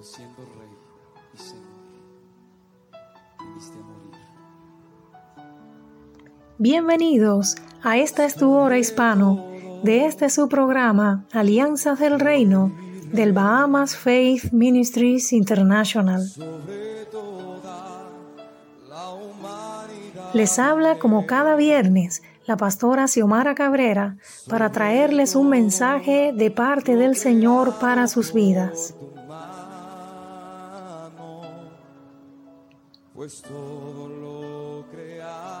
siendo Rey y Señor. Bienvenidos a esta es tu hora hispano de este su programa Alianzas del Reino del Bahamas Faith Ministries International. Les habla como cada viernes la pastora Xiomara Cabrera para traerles un mensaje de parte del Señor para sus vidas.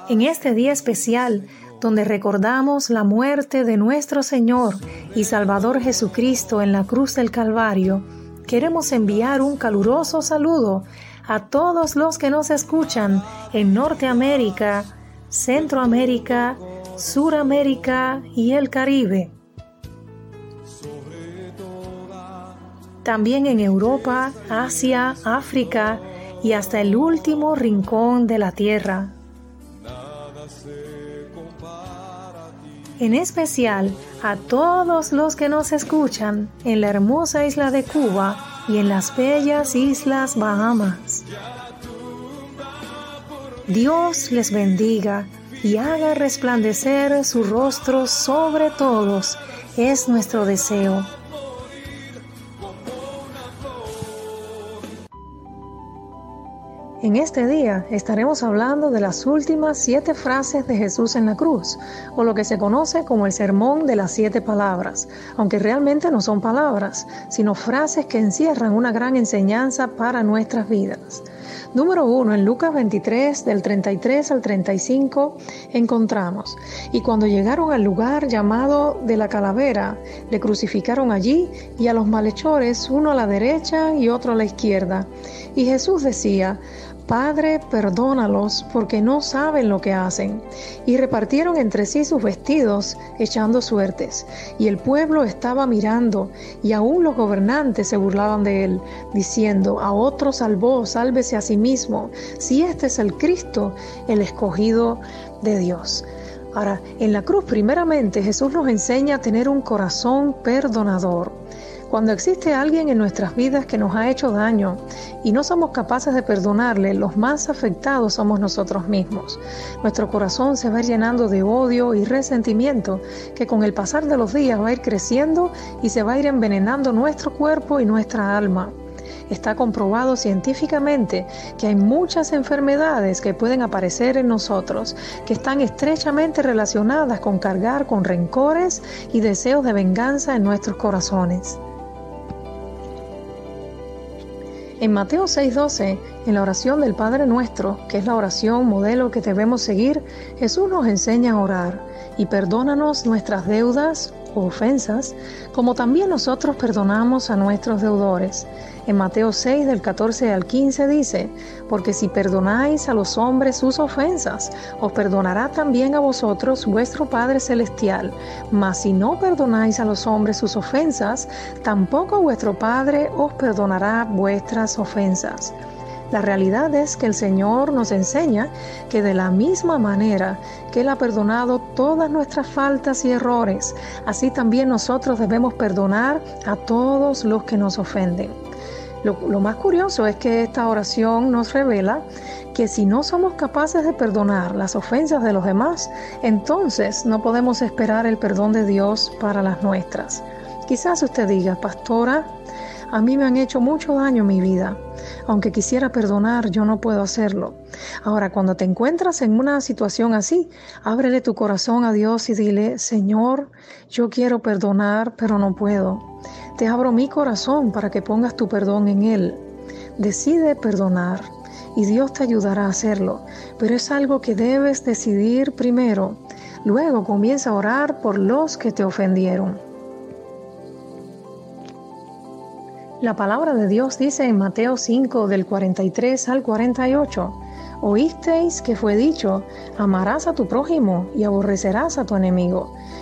En este día especial, donde recordamos la muerte de nuestro Señor y Salvador Jesucristo en la cruz del Calvario, queremos enviar un caluroso saludo a todos los que nos escuchan en Norteamérica, Centroamérica, Suramérica y el Caribe. También en Europa, Asia, África y hasta el último rincón de la tierra. En especial a todos los que nos escuchan en la hermosa isla de Cuba y en las bellas islas Bahamas. Dios les bendiga y haga resplandecer su rostro sobre todos, es nuestro deseo. En este día estaremos hablando de las últimas siete frases de Jesús en la cruz, o lo que se conoce como el sermón de las siete palabras, aunque realmente no son palabras, sino frases que encierran una gran enseñanza para nuestras vidas. Número 1, en Lucas 23, del 33 al 35, encontramos, y cuando llegaron al lugar llamado de la calavera, le crucificaron allí y a los malhechores, uno a la derecha y otro a la izquierda. Y Jesús decía, Padre, perdónalos porque no saben lo que hacen. Y repartieron entre sí sus vestidos, echando suertes. Y el pueblo estaba mirando, y aún los gobernantes se burlaban de él, diciendo, a otro salvó, sálvese a sí mismo, si este es el Cristo, el escogido de Dios. Ahora, en la cruz primeramente Jesús nos enseña a tener un corazón perdonador. Cuando existe alguien en nuestras vidas que nos ha hecho daño y no somos capaces de perdonarle, los más afectados somos nosotros mismos. Nuestro corazón se va llenando de odio y resentimiento que con el pasar de los días va a ir creciendo y se va a ir envenenando nuestro cuerpo y nuestra alma. Está comprobado científicamente que hay muchas enfermedades que pueden aparecer en nosotros que están estrechamente relacionadas con cargar con rencores y deseos de venganza en nuestros corazones. En Mateo 6:12, en la oración del Padre Nuestro, que es la oración modelo que debemos seguir, Jesús nos enseña a orar. Y perdónanos nuestras deudas o ofensas, como también nosotros perdonamos a nuestros deudores. En Mateo 6 del 14 al 15 dice, porque si perdonáis a los hombres sus ofensas, os perdonará también a vosotros vuestro Padre Celestial. Mas si no perdonáis a los hombres sus ofensas, tampoco vuestro Padre os perdonará vuestras ofensas. La realidad es que el Señor nos enseña que de la misma manera que Él ha perdonado todas nuestras faltas y errores, así también nosotros debemos perdonar a todos los que nos ofenden. Lo, más curioso es que esta oración nos revela que si no somos capaces de perdonar las ofensas de los demás, entonces no podemos esperar el perdón de Dios para las nuestras. Quizás usted diga, pastora, a mí me han hecho mucho daño en mi vida. Aunque quisiera perdonar, yo no puedo hacerlo. Ahora, cuando te encuentras en una situación así, ábrele tu corazón a Dios y dile, Señor, yo quiero perdonar, pero no puedo. Te abro mi corazón para que pongas tu perdón en Él. Decide perdonar y Dios te ayudará a hacerlo, pero es algo que debes decidir primero. Luego comienza a orar por los que te ofendieron. La palabra de Dios dice en Mateo 5 del 43 al 48, Oísteis que fue dicho, amarás a tu prójimo y aborrecerás a tu enemigo.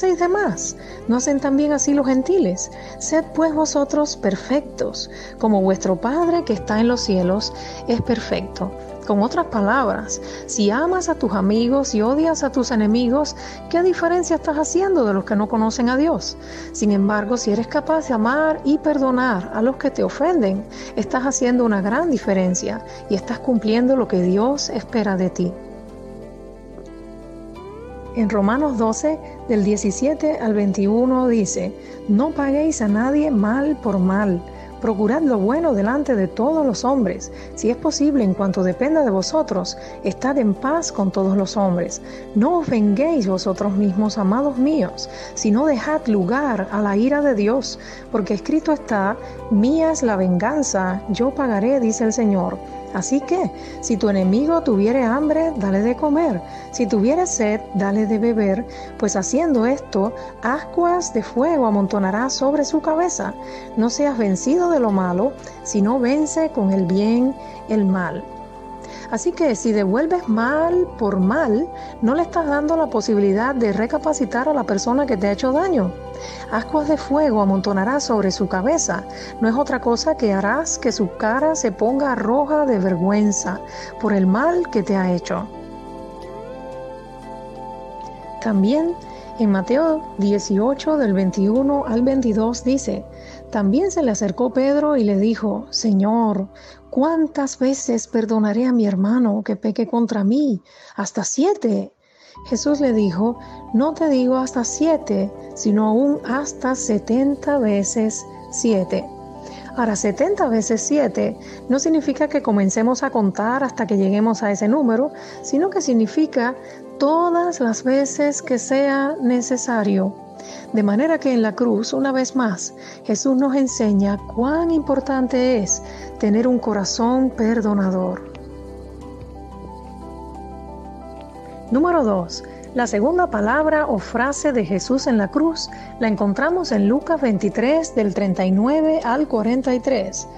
hacéis de más? ¿No hacen también así los gentiles? Sed pues vosotros perfectos, como vuestro Padre que está en los cielos es perfecto. Con otras palabras, si amas a tus amigos y odias a tus enemigos, ¿qué diferencia estás haciendo de los que no conocen a Dios? Sin embargo, si eres capaz de amar y perdonar a los que te ofenden, estás haciendo una gran diferencia y estás cumpliendo lo que Dios espera de ti. En Romanos 12, del 17 al 21 dice, no paguéis a nadie mal por mal Procurad lo bueno delante de todos los hombres. Si es posible, en cuanto dependa de vosotros, estad en paz con todos los hombres. No os venguéis vosotros mismos, amados míos, sino dejad lugar a la ira de Dios, porque escrito está, mía es la venganza, yo pagaré, dice el Señor. Así que, si tu enemigo tuviere hambre, dale de comer, si tuviere sed, dale de beber, pues haciendo esto, ascuas de fuego amontonará sobre su cabeza. No seas vencido de lo malo, sino vence con el bien el mal. Así que si devuelves mal por mal, no le estás dando la posibilidad de recapacitar a la persona que te ha hecho daño. Ascuas de fuego amontonarás sobre su cabeza. No es otra cosa que harás que su cara se ponga roja de vergüenza por el mal que te ha hecho. También en Mateo 18 del 21 al 22 dice, también se le acercó Pedro y le dijo, Señor, ¿cuántas veces perdonaré a mi hermano que peque contra mí? Hasta siete. Jesús le dijo, no te digo hasta siete, sino aún hasta setenta veces siete. Ahora, 70 veces 7 no significa que comencemos a contar hasta que lleguemos a ese número, sino que significa todas las veces que sea necesario. De manera que en la cruz, una vez más, Jesús nos enseña cuán importante es tener un corazón perdonador. Número 2. La segunda palabra o frase de Jesús en la cruz la encontramos en Lucas 23 del 39 al 43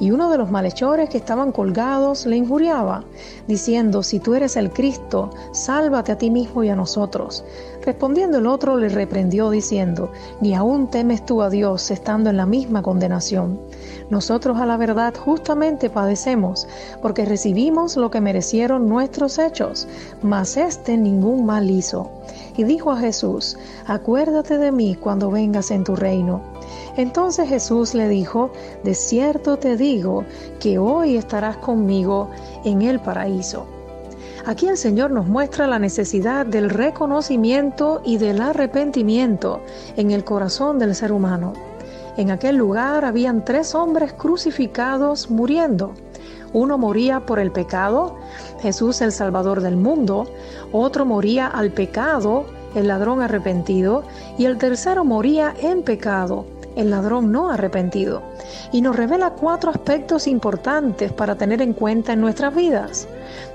y uno de los malhechores que estaban colgados le injuriaba, diciendo, si tú eres el Cristo, sálvate a ti mismo y a nosotros. Respondiendo el otro le reprendió, diciendo, ni aún temes tú a Dios estando en la misma condenación. Nosotros a la verdad justamente padecemos, porque recibimos lo que merecieron nuestros hechos, mas éste ningún mal hizo. Y dijo a Jesús, acuérdate de mí cuando vengas en tu reino. Entonces Jesús le dijo, de cierto te digo que hoy estarás conmigo en el paraíso. Aquí el Señor nos muestra la necesidad del reconocimiento y del arrepentimiento en el corazón del ser humano. En aquel lugar habían tres hombres crucificados muriendo. Uno moría por el pecado, Jesús el Salvador del mundo, otro moría al pecado, el ladrón arrepentido, y el tercero moría en pecado, el ladrón no arrepentido, y nos revela cuatro aspectos importantes para tener en cuenta en nuestras vidas.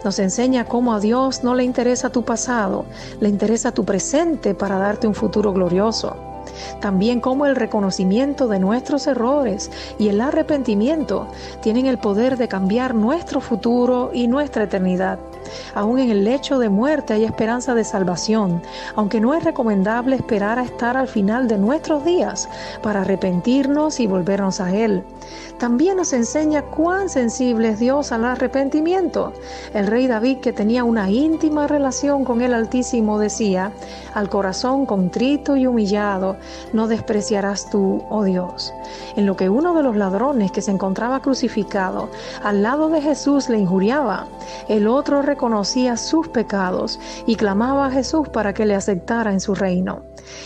Nos enseña cómo a Dios no le interesa tu pasado, le interesa tu presente para darte un futuro glorioso. También cómo el reconocimiento de nuestros errores y el arrepentimiento tienen el poder de cambiar nuestro futuro y nuestra eternidad. Aún en el lecho de muerte hay esperanza de salvación, aunque no es recomendable esperar a estar al final de nuestros días para arrepentirnos y volvernos a Él. También nos enseña cuán sensible es Dios al arrepentimiento. El rey David, que tenía una íntima relación con el Altísimo, decía, al corazón contrito y humillado, no despreciarás tú, oh Dios. En lo que uno de los ladrones que se encontraba crucificado al lado de Jesús le injuriaba, el otro reconocía sus pecados y clamaba a Jesús para que le aceptara en su reino.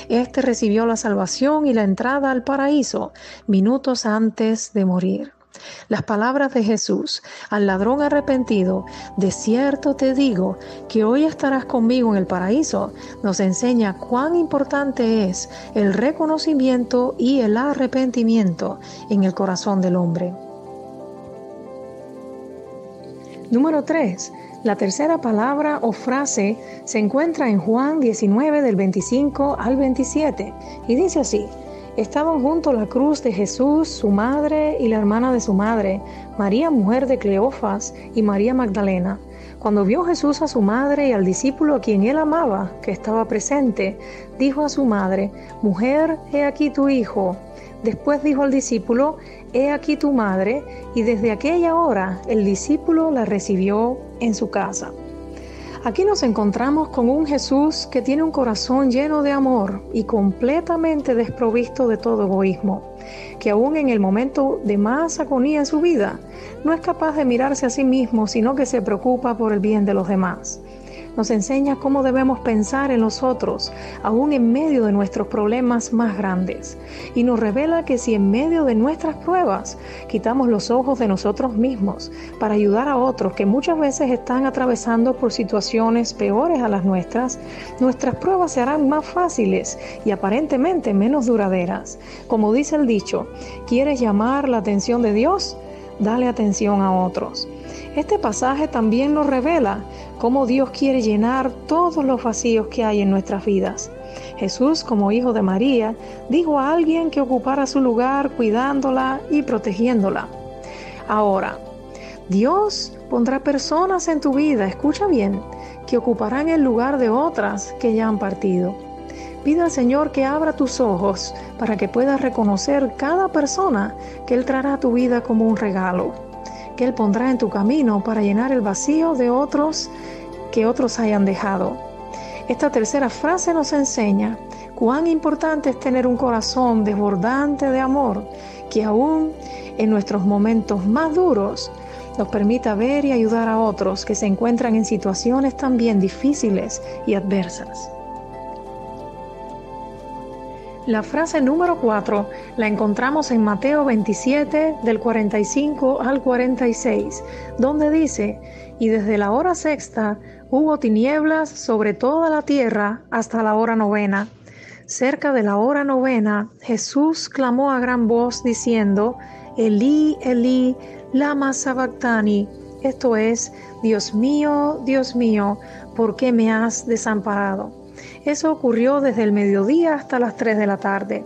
Este recibió la salvación y la entrada al paraíso minutos antes de morir. Las palabras de Jesús al ladrón arrepentido, de cierto te digo que hoy estarás conmigo en el paraíso, nos enseña cuán importante es el reconocimiento y el arrepentimiento en el corazón del hombre. Número 3. La tercera palabra o frase se encuentra en Juan 19 del 25 al 27 y dice así, estaban junto la cruz de Jesús, su madre y la hermana de su madre, María mujer de Cleofas y María Magdalena. Cuando vio Jesús a su madre y al discípulo a quien él amaba, que estaba presente, dijo a su madre, Mujer, he aquí tu hijo. Después dijo al discípulo, He aquí tu madre, y desde aquella hora el discípulo la recibió en su casa. Aquí nos encontramos con un Jesús que tiene un corazón lleno de amor y completamente desprovisto de todo egoísmo, que aún en el momento de más agonía en su vida, no es capaz de mirarse a sí mismo, sino que se preocupa por el bien de los demás nos enseña cómo debemos pensar en los otros, aún en medio de nuestros problemas más grandes. Y nos revela que si en medio de nuestras pruebas quitamos los ojos de nosotros mismos para ayudar a otros que muchas veces están atravesando por situaciones peores a las nuestras, nuestras pruebas se harán más fáciles y aparentemente menos duraderas. Como dice el dicho, ¿quieres llamar la atención de Dios? Dale atención a otros. Este pasaje también nos revela cómo Dios quiere llenar todos los vacíos que hay en nuestras vidas. Jesús, como hijo de María, dijo a alguien que ocupara su lugar cuidándola y protegiéndola. Ahora, Dios pondrá personas en tu vida, escucha bien, que ocuparán el lugar de otras que ya han partido. Pide al Señor que abra tus ojos para que puedas reconocer cada persona que Él traerá a tu vida como un regalo que Él pondrá en tu camino para llenar el vacío de otros que otros hayan dejado. Esta tercera frase nos enseña cuán importante es tener un corazón desbordante de amor que aún en nuestros momentos más duros nos permita ver y ayudar a otros que se encuentran en situaciones también difíciles y adversas. La frase número 4 la encontramos en Mateo 27 del 45 al 46, donde dice, y desde la hora sexta hubo tinieblas sobre toda la tierra hasta la hora novena. Cerca de la hora novena, Jesús clamó a gran voz diciendo, Elí, Elí, lama sabactani, esto es, Dios mío, Dios mío, ¿por qué me has desamparado? Eso ocurrió desde el mediodía hasta las 3 de la tarde.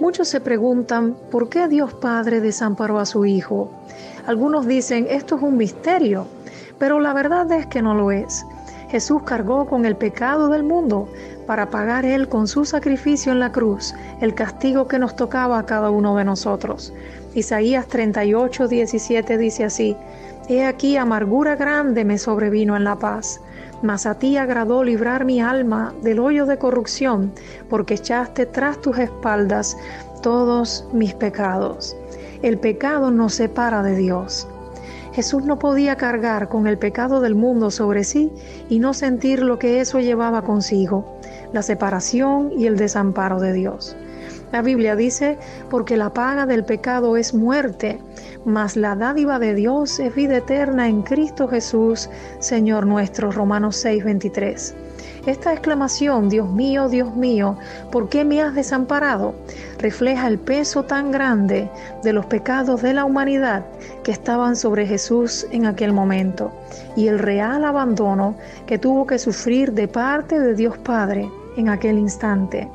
Muchos se preguntan por qué Dios Padre desamparó a su Hijo. Algunos dicen esto es un misterio, pero la verdad es que no lo es. Jesús cargó con el pecado del mundo para pagar Él con su sacrificio en la cruz el castigo que nos tocaba a cada uno de nosotros. Isaías 38, 17 dice así, He aquí amargura grande me sobrevino en la paz mas a ti agradó librar mi alma del hoyo de corrupción, porque echaste tras tus espaldas todos mis pecados. El pecado nos separa de Dios. Jesús no podía cargar con el pecado del mundo sobre sí y no sentir lo que eso llevaba consigo, la separación y el desamparo de Dios. La Biblia dice, porque la paga del pecado es muerte, mas la dádiva de Dios es vida eterna en Cristo Jesús, Señor nuestro. Romanos 6:23. Esta exclamación, Dios mío, Dios mío, ¿por qué me has desamparado? refleja el peso tan grande de los pecados de la humanidad que estaban sobre Jesús en aquel momento y el real abandono que tuvo que sufrir de parte de Dios Padre en aquel instante.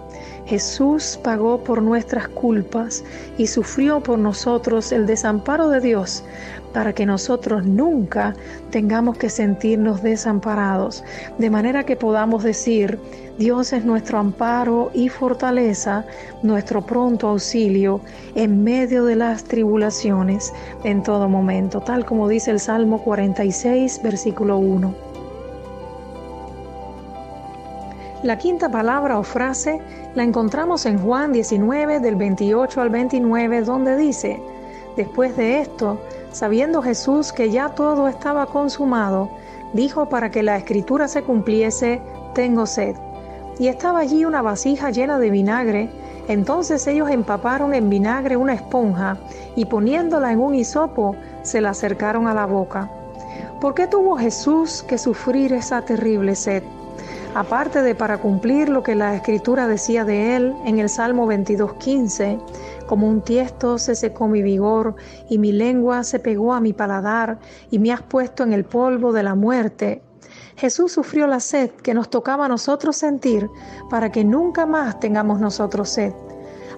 Jesús pagó por nuestras culpas y sufrió por nosotros el desamparo de Dios para que nosotros nunca tengamos que sentirnos desamparados, de manera que podamos decir, Dios es nuestro amparo y fortaleza, nuestro pronto auxilio en medio de las tribulaciones en todo momento, tal como dice el Salmo 46, versículo 1. La quinta palabra o frase la encontramos en Juan 19 del 28 al 29 donde dice, después de esto, sabiendo Jesús que ya todo estaba consumado, dijo para que la escritura se cumpliese, tengo sed. Y estaba allí una vasija llena de vinagre, Entonces ellos empaparon en vinagre una esponja y poniéndola en un hisopo, se la acercaron a la boca. ¿Por qué tuvo Jesús que sufrir esa terrible sed? Aparte de para cumplir lo que la escritura decía de él en el Salmo 22.15, como un tiesto se secó mi vigor y mi lengua se pegó a mi paladar y me has puesto en el polvo de la muerte. Jesús sufrió la sed que nos tocaba a nosotros sentir para que nunca más tengamos nosotros sed.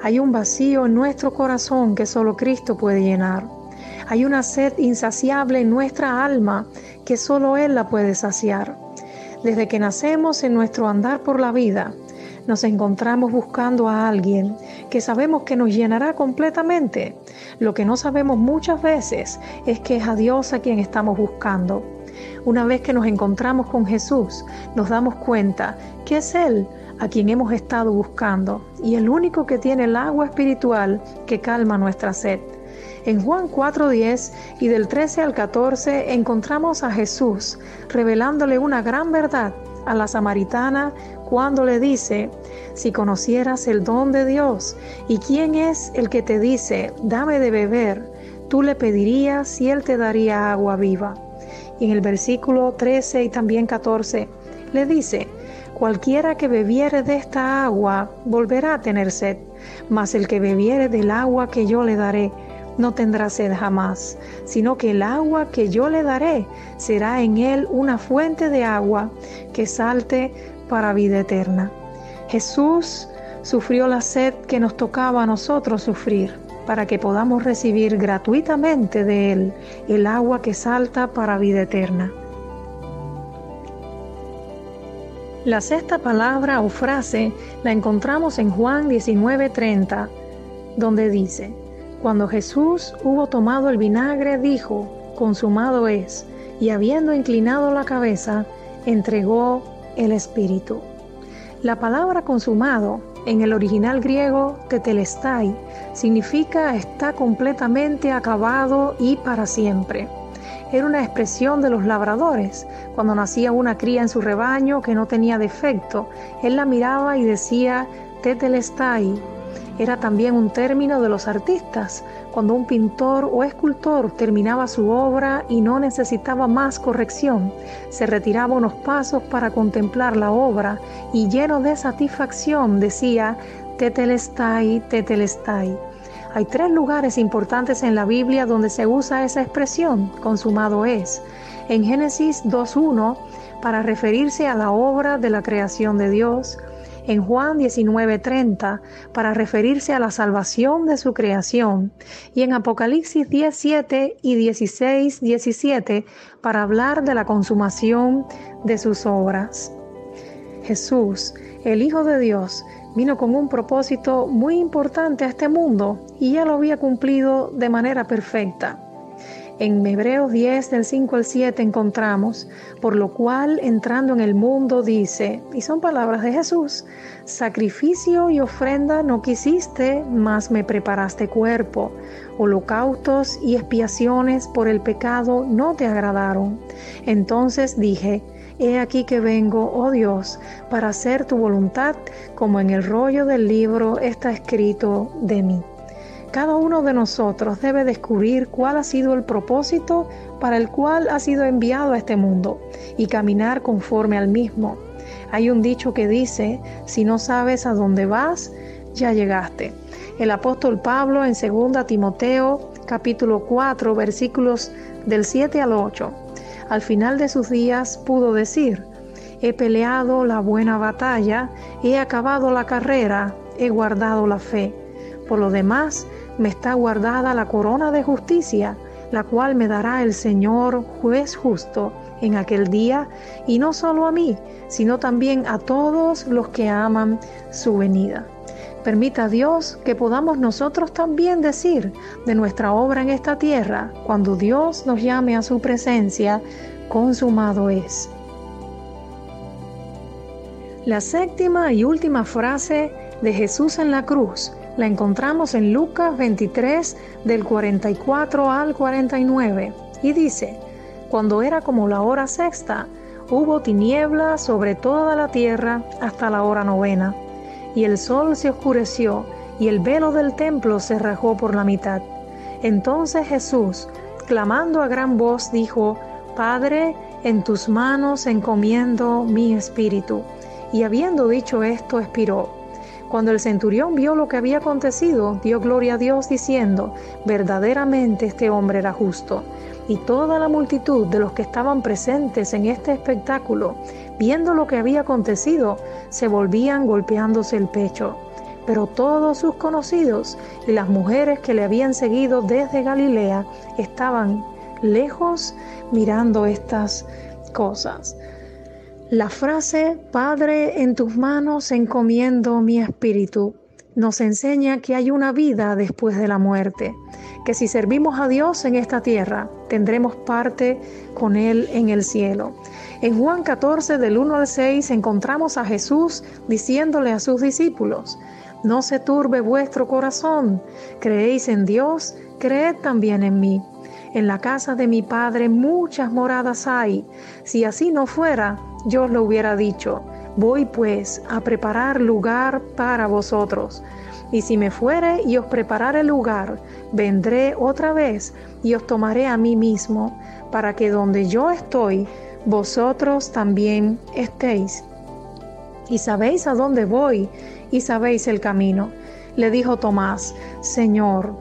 Hay un vacío en nuestro corazón que solo Cristo puede llenar. Hay una sed insaciable en nuestra alma que solo Él la puede saciar. Desde que nacemos en nuestro andar por la vida, nos encontramos buscando a alguien que sabemos que nos llenará completamente. Lo que no sabemos muchas veces es que es a Dios a quien estamos buscando. Una vez que nos encontramos con Jesús, nos damos cuenta que es Él a quien hemos estado buscando y el único que tiene el agua espiritual que calma nuestra sed. En Juan 4:10 y del 13 al 14 encontramos a Jesús revelándole una gran verdad a la samaritana cuando le dice, si conocieras el don de Dios y quién es el que te dice, dame de beber, tú le pedirías y él te daría agua viva. Y en el versículo 13 y también 14 le dice, cualquiera que bebiere de esta agua volverá a tener sed, mas el que bebiere del agua que yo le daré, no tendrá sed jamás, sino que el agua que yo le daré será en él una fuente de agua que salte para vida eterna. Jesús sufrió la sed que nos tocaba a nosotros sufrir, para que podamos recibir gratuitamente de Él el agua que salta para vida eterna. La sexta palabra o frase la encontramos en Juan 19:30, donde dice, cuando Jesús hubo tomado el vinagre, dijo, consumado es, y habiendo inclinado la cabeza, entregó el Espíritu. La palabra consumado en el original griego tetelestai significa está completamente acabado y para siempre. Era una expresión de los labradores. Cuando nacía una cría en su rebaño que no tenía defecto, él la miraba y decía tetelestai, era también un término de los artistas, cuando un pintor o escultor terminaba su obra y no necesitaba más corrección, se retiraba unos pasos para contemplar la obra y lleno de satisfacción decía, Tetelestai, Tetelestai. Hay tres lugares importantes en la Biblia donde se usa esa expresión, consumado es. En Génesis 2.1, para referirse a la obra de la creación de Dios, en Juan 19:30 para referirse a la salvación de su creación y en Apocalipsis 17 y 16:17 para hablar de la consumación de sus obras. Jesús, el Hijo de Dios, vino con un propósito muy importante a este mundo y ya lo había cumplido de manera perfecta. En Hebreos 10 del 5 al 7 encontramos, por lo cual entrando en el mundo dice, y son palabras de Jesús, sacrificio y ofrenda no quisiste, mas me preparaste cuerpo, holocaustos y expiaciones por el pecado no te agradaron. Entonces dije, He aquí que vengo, oh Dios, para hacer tu voluntad, como en el rollo del libro está escrito de mí. Cada uno de nosotros debe descubrir cuál ha sido el propósito para el cual ha sido enviado a este mundo y caminar conforme al mismo. Hay un dicho que dice, si no sabes a dónde vas, ya llegaste. El apóstol Pablo en 2 Timoteo capítulo 4 versículos del 7 al 8. Al final de sus días pudo decir, he peleado la buena batalla, he acabado la carrera, he guardado la fe. Por lo demás, me está guardada la corona de justicia, la cual me dará el Señor juez justo en aquel día, y no solo a mí, sino también a todos los que aman su venida. Permita Dios que podamos nosotros también decir de nuestra obra en esta tierra, cuando Dios nos llame a su presencia, consumado es. La séptima y última frase de Jesús en la cruz la encontramos en Lucas 23 del 44 al 49 y dice, cuando era como la hora sexta, hubo tinieblas sobre toda la tierra hasta la hora novena, y el sol se oscureció y el velo del templo se rajó por la mitad. Entonces Jesús, clamando a gran voz, dijo, Padre, en tus manos encomiendo mi espíritu. Y habiendo dicho esto, expiró. Cuando el centurión vio lo que había acontecido, dio gloria a Dios diciendo, verdaderamente este hombre era justo. Y toda la multitud de los que estaban presentes en este espectáculo, viendo lo que había acontecido, se volvían golpeándose el pecho. Pero todos sus conocidos y las mujeres que le habían seguido desde Galilea estaban lejos mirando estas cosas. La frase, Padre, en tus manos encomiendo mi espíritu, nos enseña que hay una vida después de la muerte, que si servimos a Dios en esta tierra, tendremos parte con Él en el cielo. En Juan 14, del 1 al 6, encontramos a Jesús diciéndole a sus discípulos, no se turbe vuestro corazón, creéis en Dios, creed también en mí. En la casa de mi Padre muchas moradas hay, si así no fuera, yo os lo hubiera dicho, voy pues a preparar lugar para vosotros. Y si me fuere y os preparare lugar, vendré otra vez y os tomaré a mí mismo, para que donde yo estoy, vosotros también estéis. Y sabéis a dónde voy y sabéis el camino. Le dijo Tomás, Señor,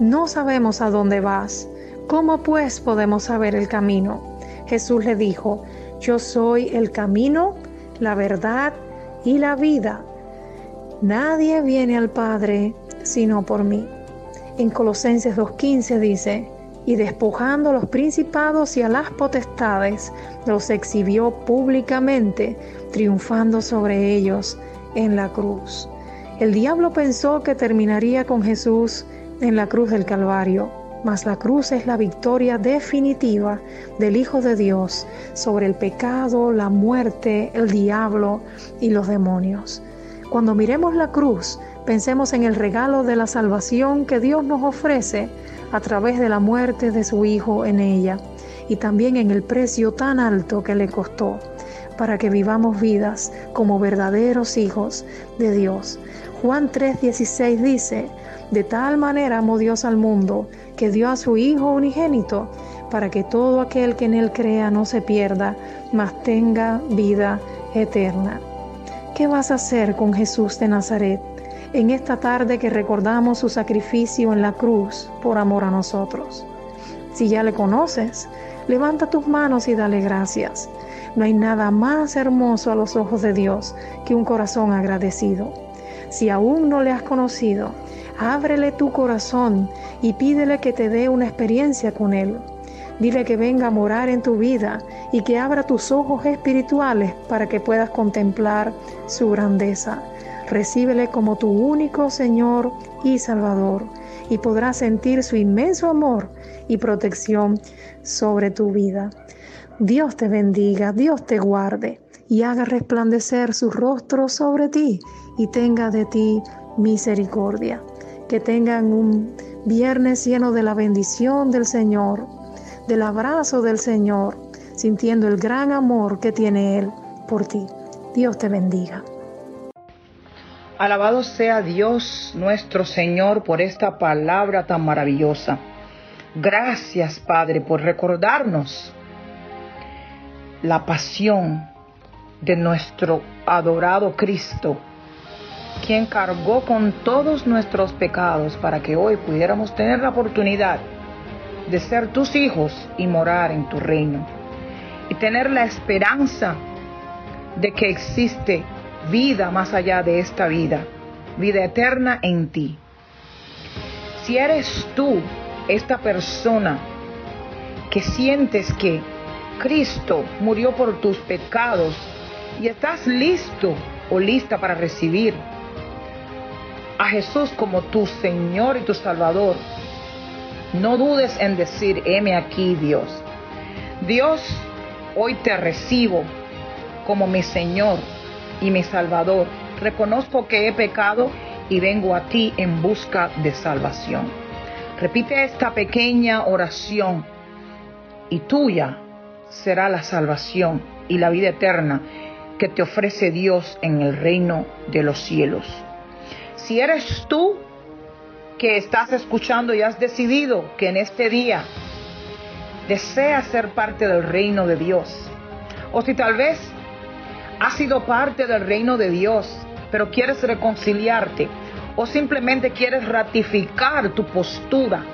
no sabemos a dónde vas. ¿Cómo pues podemos saber el camino? Jesús le dijo, yo soy el camino, la verdad y la vida. Nadie viene al Padre sino por mí. En Colosenses 2.15 dice, y despojando a los principados y a las potestades, los exhibió públicamente, triunfando sobre ellos en la cruz. El diablo pensó que terminaría con Jesús en la cruz del Calvario mas la cruz es la victoria definitiva del Hijo de Dios sobre el pecado, la muerte, el diablo y los demonios. Cuando miremos la cruz, pensemos en el regalo de la salvación que Dios nos ofrece a través de la muerte de su Hijo en ella y también en el precio tan alto que le costó para que vivamos vidas como verdaderos hijos de Dios. Juan 3:16 dice, de tal manera amó Dios al mundo que dio a su Hijo unigénito, para que todo aquel que en Él crea no se pierda, mas tenga vida eterna. ¿Qué vas a hacer con Jesús de Nazaret en esta tarde que recordamos su sacrificio en la cruz por amor a nosotros? Si ya le conoces, levanta tus manos y dale gracias. No hay nada más hermoso a los ojos de Dios que un corazón agradecido. Si aún no le has conocido, Ábrele tu corazón y pídele que te dé una experiencia con Él. Dile que venga a morar en tu vida y que abra tus ojos espirituales para que puedas contemplar su grandeza. Recíbele como tu único Señor y Salvador y podrás sentir su inmenso amor y protección sobre tu vida. Dios te bendiga, Dios te guarde y haga resplandecer su rostro sobre ti y tenga de ti misericordia que tengan un viernes lleno de la bendición del Señor, del abrazo del Señor, sintiendo el gran amor que tiene Él por ti. Dios te bendiga. Alabado sea Dios nuestro Señor por esta palabra tan maravillosa. Gracias Padre por recordarnos la pasión de nuestro adorado Cristo quien cargó con todos nuestros pecados para que hoy pudiéramos tener la oportunidad de ser tus hijos y morar en tu reino. Y tener la esperanza de que existe vida más allá de esta vida, vida eterna en ti. Si eres tú esta persona que sientes que Cristo murió por tus pecados y estás listo o lista para recibir a Jesús como tu Señor y tu Salvador, no dudes en decir, heme aquí Dios. Dios, hoy te recibo como mi Señor y mi Salvador. Reconozco que he pecado y vengo a ti en busca de salvación. Repite esta pequeña oración y tuya será la salvación y la vida eterna que te ofrece Dios en el reino de los cielos. Si eres tú que estás escuchando y has decidido que en este día deseas ser parte del reino de Dios. O si tal vez has sido parte del reino de Dios, pero quieres reconciliarte o simplemente quieres ratificar tu postura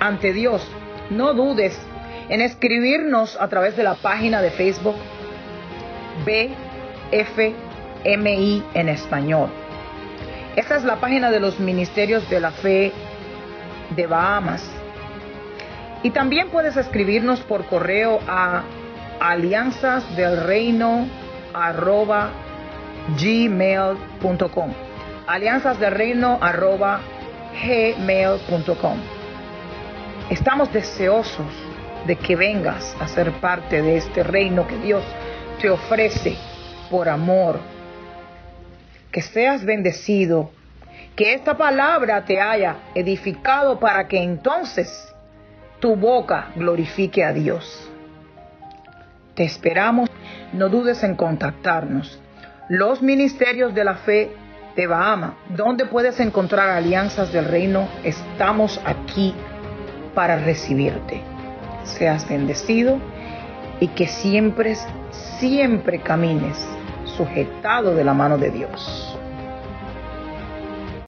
ante Dios, no dudes en escribirnos a través de la página de Facebook BFMI en español. Esta es la página de los Ministerios de la Fe de Bahamas. Y también puedes escribirnos por correo a alianzasdelreino.gmail.com alianzasdelreino.gmail.com Estamos deseosos de que vengas a ser parte de este reino que Dios te ofrece por amor. Que seas bendecido, que esta palabra te haya edificado para que entonces tu boca glorifique a Dios. Te esperamos, no dudes en contactarnos. Los ministerios de la fe de Bahama, donde puedes encontrar alianzas del reino, estamos aquí para recibirte. Seas bendecido y que siempre, siempre camines sujetado de la mano de Dios.